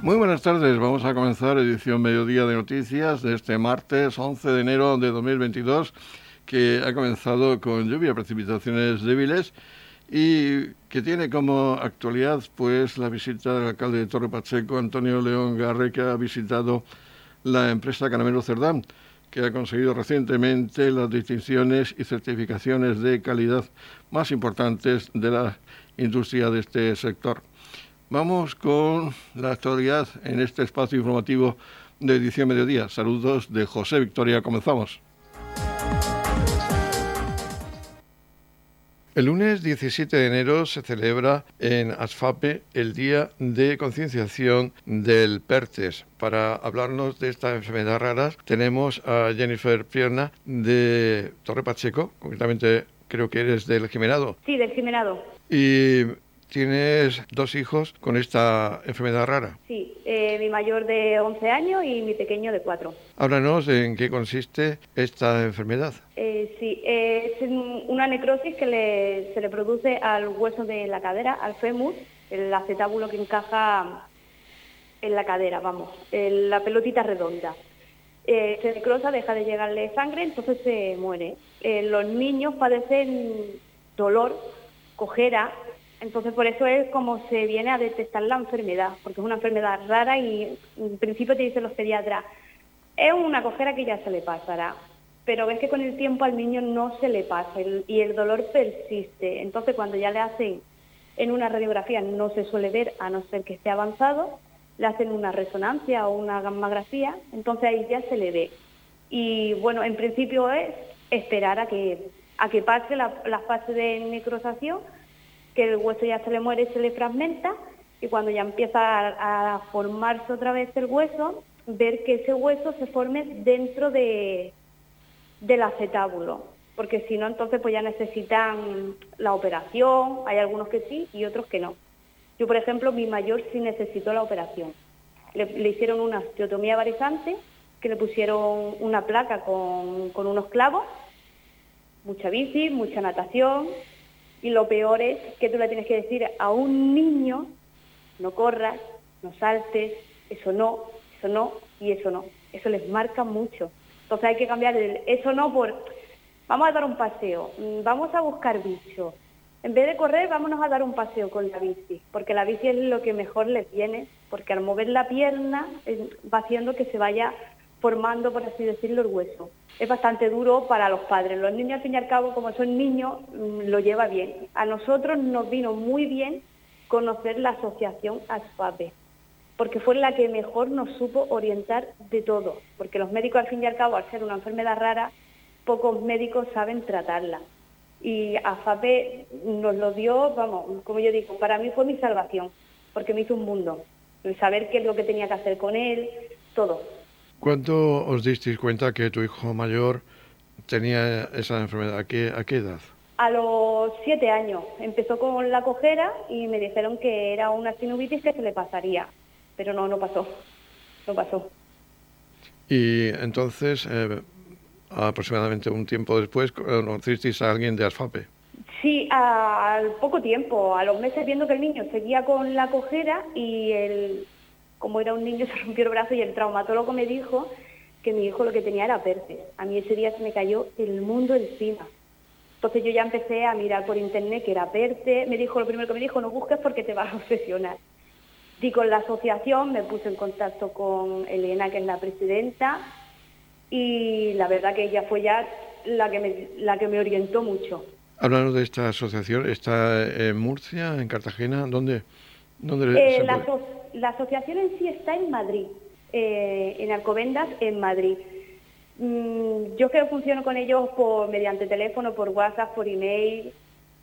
Muy buenas tardes, vamos a comenzar edición Mediodía de Noticias de este martes 11 de enero de 2022 que ha comenzado con lluvia, precipitaciones débiles y que tiene como actualidad pues la visita del alcalde de Torre Pacheco, Antonio León Garre, que ha visitado la empresa Caramelo Cerdán, que ha conseguido recientemente las distinciones y certificaciones de calidad más importantes de la industria de este sector. Vamos con la actualidad en este espacio informativo de edición mediodía. Saludos de José Victoria. Comenzamos. El lunes 17 de enero se celebra en ASFAPE el Día de Concienciación del PERTES. Para hablarnos de esta enfermedad rara tenemos a Jennifer Pierna de Torre Pacheco, concretamente creo que eres del Jimenado. Sí, del Jimenado. Y Tienes dos hijos con esta enfermedad rara. Sí, eh, mi mayor de 11 años y mi pequeño de 4. Háblanos en qué consiste esta enfermedad. Eh, sí, es una necrosis que se le produce al hueso de la cadera, al fémur, el acetábulo que encaja en la cadera, vamos, la pelotita redonda. Eh, se necrosa, deja de llegarle sangre, entonces se muere. los niños padecen dolor, cojera, entonces, por eso es como se viene a detectar la enfermedad, porque es una enfermedad rara y en principio te dicen los pediatras, es una cojera que ya se le pasará, pero ves que con el tiempo al niño no se le pasa y el dolor persiste. Entonces, cuando ya le hacen en una radiografía, no se suele ver a no ser que esté avanzado, le hacen una resonancia o una gammagrafía, entonces ahí ya se le ve. Y bueno, en principio es esperar a que, a que pase la, la fase de necrosación que el hueso ya se le muere se le fragmenta y cuando ya empieza a, formarse otra vez el hueso, ver que ese hueso se forme dentro de, del acetábulo, porque si no entonces pues ya necesitan la operación, hay algunos que sí y otros que no. Yo, por ejemplo, mi mayor sí necesitó la operación. Le, hicieron una osteotomía varizante, que le pusieron una placa con, con unos clavos, mucha bici, mucha natación, y lo peor es que tú le tienes que decir a un niño, no corras, no saltes, eso no, eso no y eso no. Eso les marca mucho. Entonces hay que cambiar el eso no por, vamos a dar un paseo, mm, vamos a buscar bichos. En vez de correr, vámonos a dar un paseo con la bici, porque la bici es lo que mejor les viene, porque al mover la pierna va haciendo que se vaya formando, por así decirlo, el hueso. Es bastante duro para los padres. Los niños, al fin y al cabo, como son niños, mm, lo lleva bien. A nosotros nos vino muy bien conocer la asociación ASFAPE, porque fue la que mejor nos supo orientar de todo, porque los médicos, al fin y al cabo, al ser una enfermedad rara, pocos médicos saben tratarla. Y AFAPE nos lo dio, vamos, como yo digo, para mí fue mi salvación, porque me hizo un mundo. El saber qué es lo que tenía que hacer con él, todo. ¿Cuándo os disteis cuenta que tu hijo mayor tenía esa enfermedad? ¿A qué, a qué edad? A los siete años. Empezó con la cojera y me dijeron que era una sinusitis que se le pasaría, pero no, no pasó. No pasó. Y entonces, eh, aproximadamente un tiempo después, conocisteis a alguien de ASFAPE. Sí, al poco tiempo, a los meses viendo que el niño seguía con la cojera y el, como era un niño, se rompió el brazo y el traumatólogo me dijo que mi hijo lo que tenía era PERTE. A mí ese día se me cayó el mundo encima. Entonces yo ya empecé a mirar por internet que era PERTE. Me dijo, lo primero que me dijo, no busques porque te vas a obsesionar. Y con la asociación me puse en contacto con Elena, que es la presidenta, y la verdad que ella fue ya la que me, la que me orientó mucho. Hablando de esta asociación, ¿está en Murcia, en Cartagena? ¿Dónde, dónde eh, la, la asociación en sí está en Madrid, eh, en Alcobendas, en Madrid. Mm, yo que funciono con ellos por mediante teléfono, por WhatsApp, por email.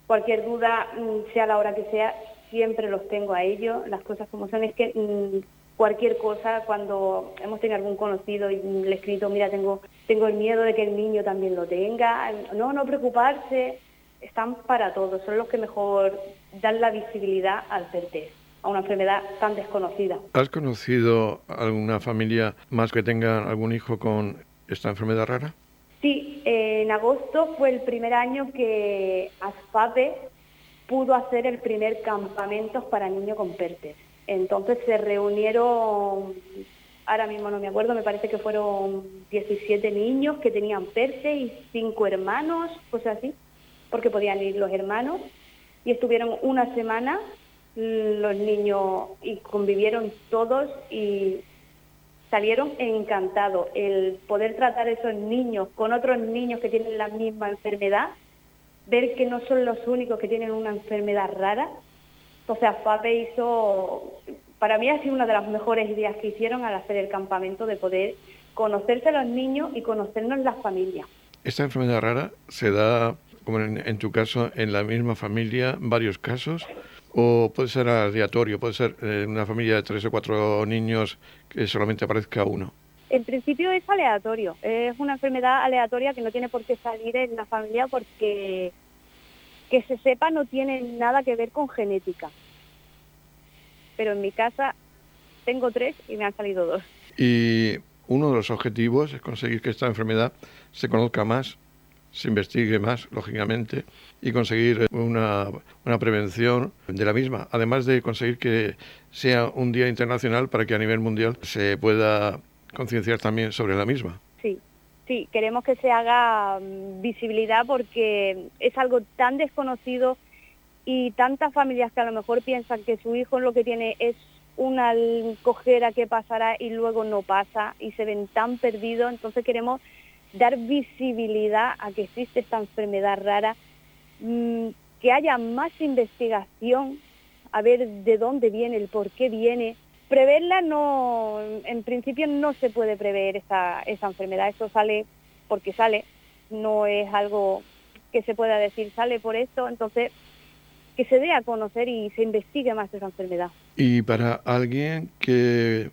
Cualquier duda, mm, sea la hora que sea, siempre los tengo a ellos. Las cosas como son es que mm, cualquier cosa, cuando hemos tenido algún conocido y le he escrito, mira, tengo, tengo el miedo de que el niño también lo tenga. No, no preocuparse. Están para todos, son los que mejor dan la visibilidad al CERTES a una enfermedad tan desconocida. ¿Has conocido alguna familia más que tenga algún hijo con esta enfermedad rara? Sí, en agosto fue el primer año que ASFAPE pudo hacer el primer campamento para niños con PERTES. Entonces se reunieron, ahora mismo no me acuerdo, me parece que fueron 17 niños que tenían perse y cinco hermanos, cosas así, porque podían ir los hermanos, y estuvieron una semana los niños y convivieron todos y salieron encantados. El poder tratar a esos niños con otros niños que tienen la misma enfermedad, ver que no son los únicos que tienen una enfermedad rara. Entonces FAPE hizo, para mí ha sido una de las mejores ideas que hicieron al hacer el campamento de poder conocerse a los niños y conocernos las familias. Esta enfermedad rara se da, como en, tu caso, en la misma familia, varios casos o puede ser aleatorio, puede ser en eh, una familia de tres o cuatro niños que solamente aparezca uno. En principio es aleatorio, es una enfermedad aleatoria que no tiene por qué salir en la familia porque que se sepa no tiene nada que ver con genética. Pero en mi casa tengo tres y me han salido dos. Y uno de los objetivos es conseguir que esta enfermedad se conozca más, se investigue más, lógicamente, y conseguir una, una, prevención de la misma, además de conseguir que sea un día internacional para que a nivel mundial se pueda concienciar también sobre la misma. Sí, sí, queremos que se haga mm, visibilidad porque es algo tan desconocido y tantas familias que a lo mejor piensan que su hijo lo que tiene es una cojera que pasará y luego no pasa y se ven tan perdidos, entonces queremos dar visibilidad a que existe esta enfermedad rara, mm, que haya más investigación, a ver de dónde viene, el por qué viene. Preverla no, en principio no se puede prever esa, esa enfermedad, eso sale porque sale, no es algo que se pueda decir sale por esto, entonces que se dé a conocer y se investigue más esa enfermedad. Y para alguien que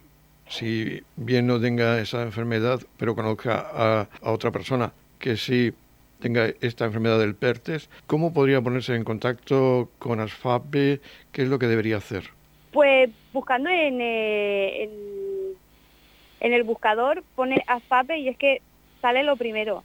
si bien no tenga esa enfermedad, pero conozca a, otra persona que sí tenga esta enfermedad del PERTES, ¿cómo podría ponerse en contacto con ASFAPE? ¿Qué es lo que debería hacer? Pues buscando en, eh, en, el buscador pone ASFAPE y es que sale lo primero.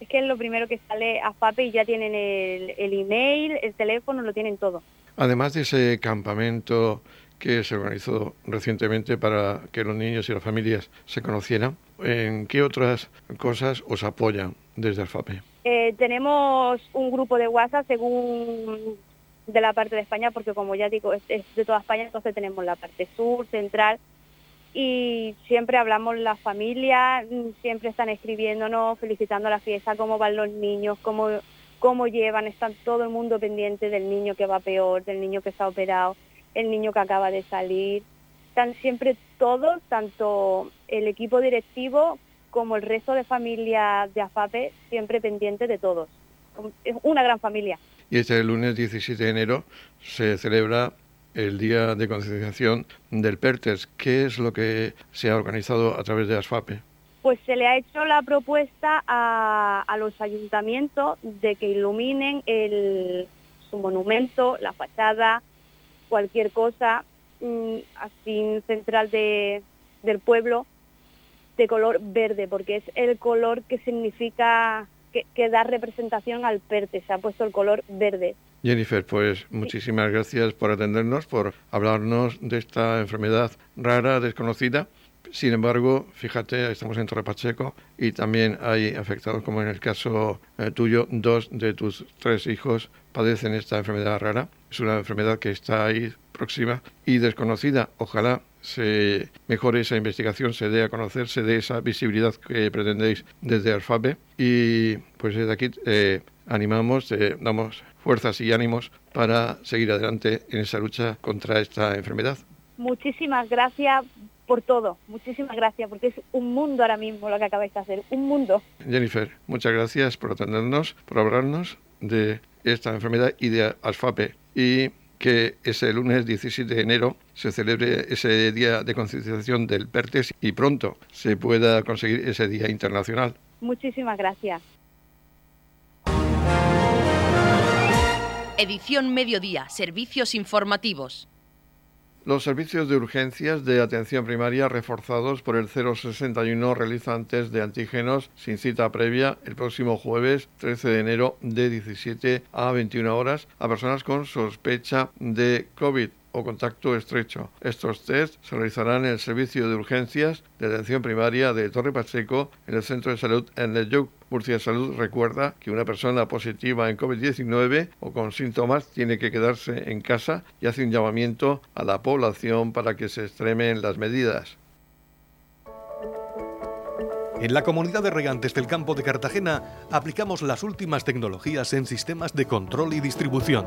Es que es lo primero que sale ASFAPE y ya tienen el, el email, el teléfono, lo tienen todo. Además de ese campamento que se organizó recientemente para que los niños y las familias se conocieran. ¿En qué otras cosas os apoyan desde Alfape? Eh, tenemos un grupo de WhatsApp según de la parte de España, porque como ya digo, es, de toda España, entonces tenemos la parte sur, central, y siempre hablamos la familia, siempre están escribiéndonos, felicitando la fiesta, cómo van los niños, cómo, cómo llevan, están todo el mundo pendiente del niño que va peor, del niño que está operado el niño que acaba de salir. Están siempre todos, tanto el equipo directivo como el resto de familias de AFAPE, siempre pendientes de todos. Es una gran familia. Y este lunes 17 de enero se celebra el Día de Concienciación del PERTES. ¿Qué es lo que se ha organizado a través de ASFAPE? Pues se le ha hecho la propuesta a, a los ayuntamientos de que iluminen el, su monumento, la fachada, cualquier cosa mm, así central de, del pueblo de color verde, porque es el color que significa, que, da representación al PERTE, se ha puesto el color verde. Jennifer, pues muchísimas gracias por atendernos, por hablarnos de esta enfermedad rara, desconocida. Sin embargo, fíjate, estamos en Torre Pacheco y también hay afectados, como en el caso eh, tuyo, dos de tus tres hijos padecen esta enfermedad rara. Es una enfermedad que está ahí próxima y desconocida. Ojalá se mejore esa investigación, se dé a conocer, se dé esa visibilidad que pretendéis desde Alfabe. Y pues desde aquí eh, animamos, eh, damos fuerzas y ánimos para seguir adelante en esa lucha contra esta enfermedad. Muchísimas gracias por todo. Muchísimas gracias, porque es un mundo ahora mismo lo que acabáis de hacer, un mundo. Jennifer, muchas gracias por atendernos, por hablarnos de esta enfermedad y de ASFAPE y que ese lunes 17 de enero se celebre ese día de concienciación del PERTES y pronto se pueda conseguir ese día internacional. Muchísimas gracias. Edición Mediodía, Servicios Informativos. Los servicios de urgencias de atención primaria reforzados por el 061 realizan test de antígenos sin cita previa el próximo jueves 13 de enero de 17 a 21 horas a personas con sospecha de COVID o contacto estrecho. Estos test se realizarán en el servicio de urgencias de atención primaria de Torre Pacheco en el centro de salud en el Murcia Salud recuerda que una persona positiva en COVID-19 o con síntomas tiene que quedarse en casa y hace un llamamiento a la población para que se extremen las medidas. En la comunidad de regantes del campo de Cartagena aplicamos las últimas tecnologías en sistemas de control y distribución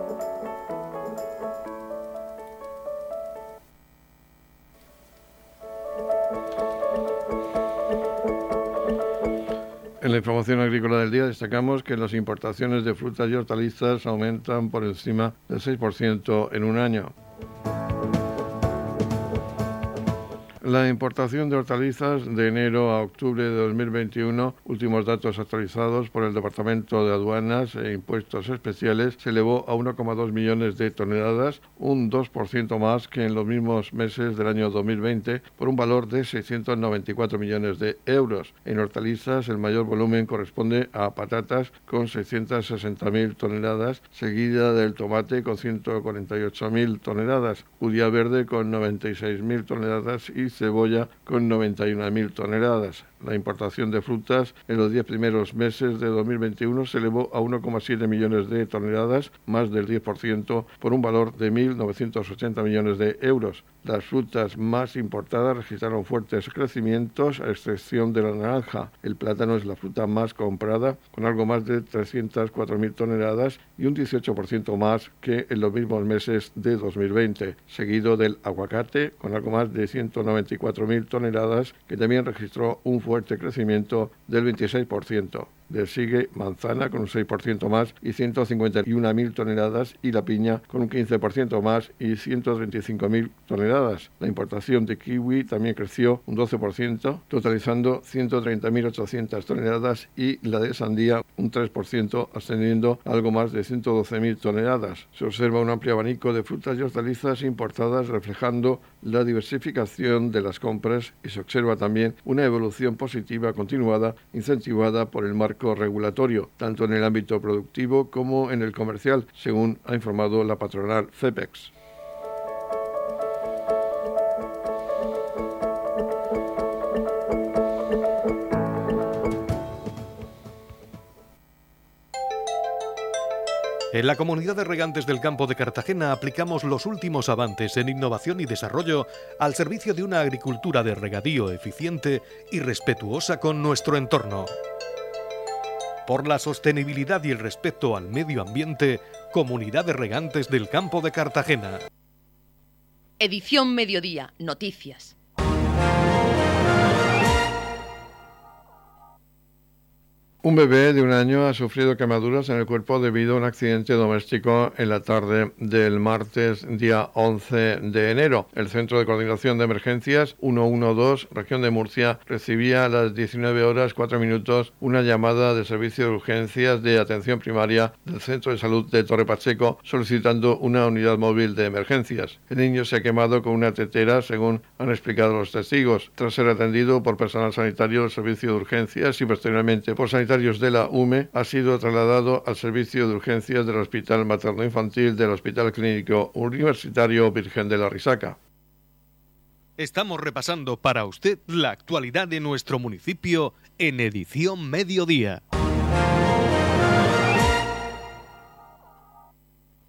En la información agrícola del día destacamos que las importaciones de frutas y hortalizas aumentan por encima del 6% en un año. La importación de hortalizas de enero a octubre de 2021, últimos datos actualizados por el Departamento de Aduanas e Impuestos Especiales, se elevó a 1,2 millones de toneladas, un 2% más que en los mismos meses del año 2020, por un valor de 694 millones de euros. En hortalizas, el mayor volumen corresponde a patatas con 660.000 toneladas, seguida del tomate con 148.000 toneladas, judía verde con 96.000 toneladas y cebolla con 91.000 toneladas. La importación de frutas en los 10 primeros meses de 2021 se elevó a 1,7 millones de toneladas, más del 10%, por un valor de 1.980 millones de euros. Las frutas más importadas registraron fuertes crecimientos, a excepción de la naranja. El plátano es la fruta más comprada, con algo más de 304.000 toneladas y un 18% más que en los mismos meses de 2020, seguido del aguacate, con algo más de 194.000 toneladas, que también registró un fuerte crecimiento del 26%. Le sigue manzana con un 6% más y 151.000 toneladas y la piña con un 15% más y 135.000 toneladas. La importación de kiwi también creció un 12%, totalizando 130.800 toneladas y la de sandía un 3%, ascendiendo a algo más de 112.000 toneladas. Se observa un amplio abanico de frutas y hortalizas importadas reflejando la diversificación de las compras y se observa también una evolución positiva continuada incentivada por el marco regulatorio, tanto en el ámbito productivo como en el comercial, según ha informado la patronal FEPEX. En la comunidad de regantes del campo de Cartagena aplicamos los últimos avances en innovación y desarrollo al servicio de una agricultura de regadío eficiente y respetuosa con nuestro entorno por la sostenibilidad y el respeto al medio ambiente, Comunidad de Regantes del Campo de Cartagena. Edición Mediodía, Noticias. Un bebé de un año ha sufrido quemaduras en el cuerpo debido a un accidente doméstico en la tarde del martes día 11 de enero. El Centro de Coordinación de Emergencias 112, región de Murcia, recibía a las 19 horas 4 minutos una llamada de servicio de urgencias de atención primaria del Centro de Salud de Torre Pacheco solicitando una unidad móvil de emergencias. El niño se ha quemado con una tetera, según han explicado los testigos, tras ser atendido por personal sanitario del servicio de urgencias y posteriormente por sanitarios de la UME ha sido trasladado al servicio de urgencias del Hospital Materno Infantil del Hospital Clínico Universitario Virgen de la Risaca. Estamos repasando para usted la actualidad de nuestro municipio en edición mediodía.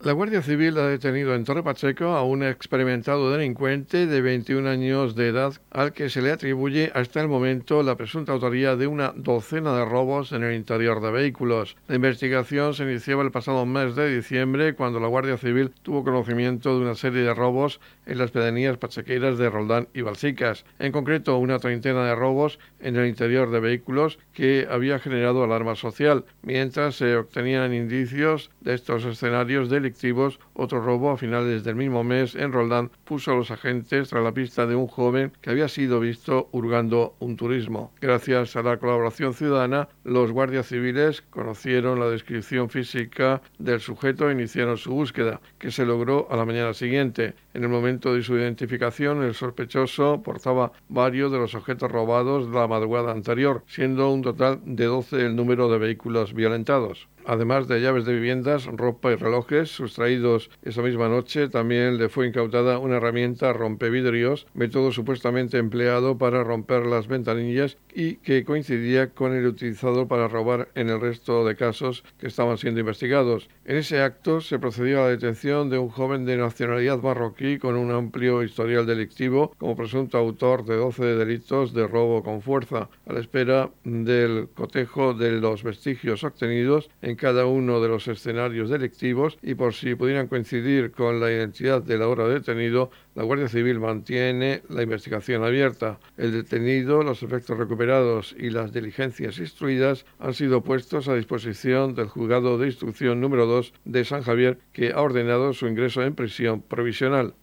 La Guardia Civil ha detenido en Torre Pacheco a un experimentado delincuente de 21 años de edad al que se le atribuye hasta el momento la presunta autoría de una docena de robos en el interior de vehículos. La investigación se iniciaba el pasado mes de diciembre cuando la Guardia Civil tuvo conocimiento de una serie de robos en las pedanías pachequeras de Roldán y Balsicas, en concreto una treintena de robos en el interior de vehículos que había generado alarma social, mientras se obtenían indicios de estos escenarios delictivos delictivos, otro robo a finales del mismo mes en Roldán puso a los agentes tras la pista de un joven que había sido visto hurgando un turismo. Gracias a la colaboración ciudadana, los guardias civiles conocieron la descripción física del sujeto e iniciaron su búsqueda, que se logró a la mañana siguiente. En el momento de su identificación, el sospechoso portaba varios de los objetos robados la madrugada anterior, siendo un total de 12 el número de vehículos violentados. Además de llaves de viviendas, ropa y relojes sustraídos esa misma noche, también le fue incautada una herramienta rompevidrios, método supuestamente empleado para romper las ventanillas y que coincidía con el utilizado para robar en el resto de casos que estaban siendo investigados. En ese acto se procedió a la detención de un joven de nacionalidad marroquí con un amplio historial delictivo como presunto autor de 12 delitos de robo con fuerza, a la espera del cotejo de los vestigios obtenidos en cada uno de los escenarios delictivos y por si pudieran coincidir con la identidad del ahora detenido, la Guardia Civil mantiene la investigación abierta. El detenido, los efectos recuperados y las diligencias instruidas han sido puestos a disposición del juzgado de instrucción número 2 de San Javier, que ha ordenado su ingreso en prisión provisional.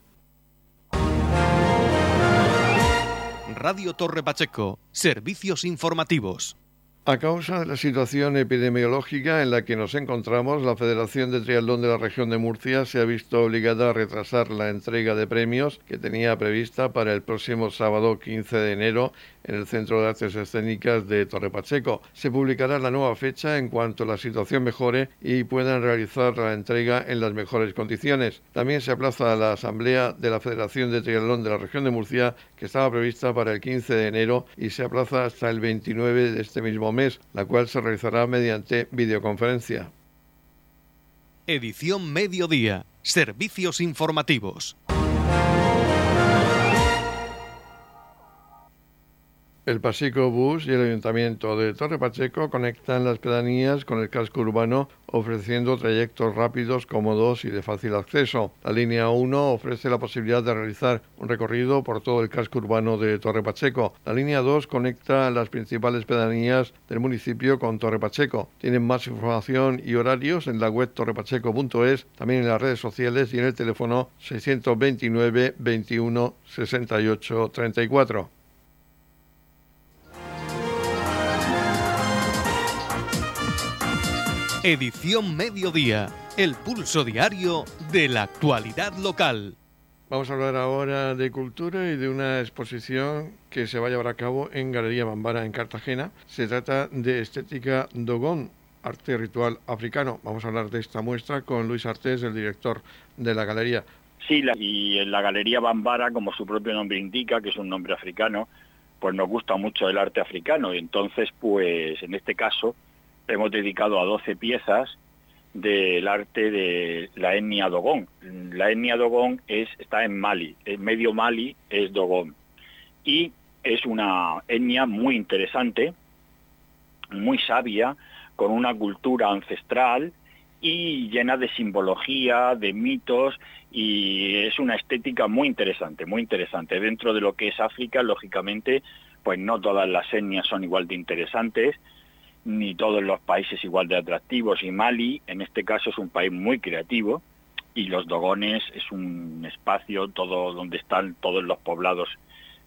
Radio Torre Pacheco, servicios informativos. A causa de la situación epidemiológica en la que nos encontramos, la Federación de Triatlón de la región de Murcia se ha visto obligada a retrasar la entrega de premios que tenía prevista para el próximo sábado 15 de enero en el Centro de Artes Escénicas de Torre Pacheco. Se publicará la nueva fecha en cuanto la situación mejore y puedan realizar la entrega en las mejores condiciones. También se aplaza la asamblea de la Federación de Triatlón de la región de Murcia que estaba prevista para el 15 de enero y se aplaza hasta el 29 de este mismo mes, la cual se realizará mediante videoconferencia. Edición Mediodía. Servicios informativos. El Pasico Bus y el Ayuntamiento de Torre Pacheco conectan las pedanías con el casco urbano ofreciendo trayectos rápidos, cómodos y de fácil acceso. La línea 1 ofrece la posibilidad de realizar un recorrido por todo el casco urbano de Torre Pacheco. La línea 2 conecta las principales pedanías del municipio con Torre Pacheco. Tienen más información y horarios en la web torrepacheco.es, también en las redes sociales y en el teléfono 629 21 68 34. Edición Mediodía, el pulso diario de la actualidad local. Vamos a hablar ahora de cultura y de una exposición que se va a llevar a cabo en Galería Bambara en Cartagena. Se trata de Estética Dogón, arte ritual africano. Vamos a hablar de esta muestra con Luis Artés, el director de la galería. Sí, y en la Galería Bambara, como su propio nombre indica, que es un nombre africano, pues nos gusta mucho el arte africano. Y entonces, pues en este caso, hemos dedicado a 12 piezas del arte de la etnia Dogón. La etnia Dogón es, está en Mali, en medio Mali es Dogón. Y es una etnia muy interesante, muy sabia, con una cultura ancestral y llena de simbología, de mitos, y es una estética muy interesante, muy interesante. Dentro de lo que es África, lógicamente, pues no todas las etnias son igual de interesantes, ni todos los países igual de atractivos y Mali en este caso es un país muy creativo y los Dogones es un espacio todo donde están todos los poblados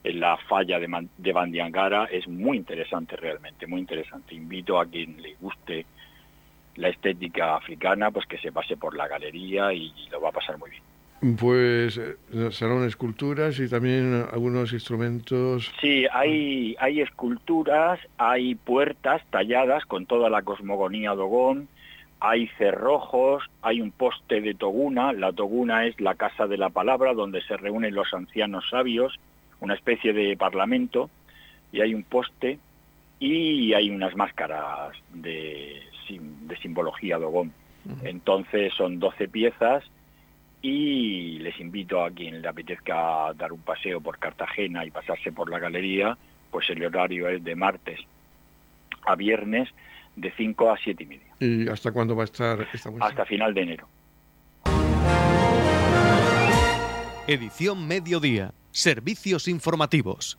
en la falla de, de Bandiangara es muy interesante realmente, muy interesante. Invito a quien le guste la estética africana, pues que se pase por la galería y lo va a pasar muy bien. Pues eh, serán esculturas y también algunos instrumentos. Sí, hay, hay esculturas, hay puertas talladas con toda la cosmogonía dogón, hay cerrojos, hay un poste de Toguna, la Toguna es la casa de la palabra donde se reúnen los ancianos sabios, una especie de parlamento, y hay un poste y hay unas máscaras de, de simbología dogón. Entonces son 12 piezas y les invito a quien le apetezca dar un paseo por Cartagena y pasarse por la galería, pues el horario es de martes a viernes de 5 a 7 y media. ¿Y hasta cuándo va a estar esta muestra? Hasta final de enero. Edición Mediodía. Servicios informativos.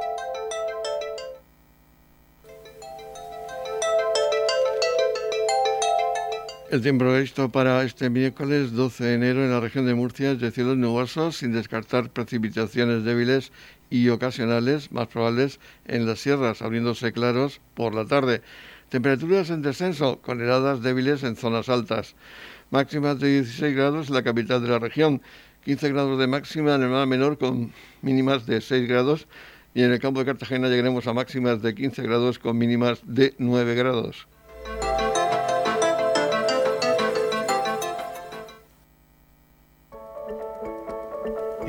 El tiempo previsto para este miércoles 12 de enero en la región de Murcia es de cielos nubosos, sin descartar precipitaciones débiles y ocasionales, más probables en las sierras, abriéndose claros por la tarde. Temperaturas en descenso, con heladas débiles en zonas altas. Máximas de 16 grados en la capital de la región, 15 grados de máxima en el mar menor con mínimas de 6 grados y en el campo de Cartagena llegaremos a máximas de 15 grados con mínimas de 9 grados.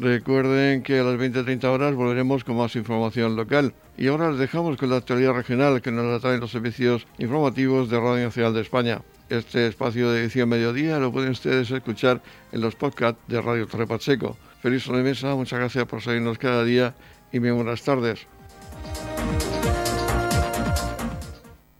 Recuerden que a las 20-30 horas volveremos con más información local. Y ahora les dejamos con la actualidad regional que nos la traen los servicios informativos de Radio Nacional de España. Este espacio de edición mediodía lo pueden ustedes escuchar en los podcasts de Radio Torre Pacheco. Feliz sobremesa, muchas gracias por seguirnos cada día y muy buenas tardes.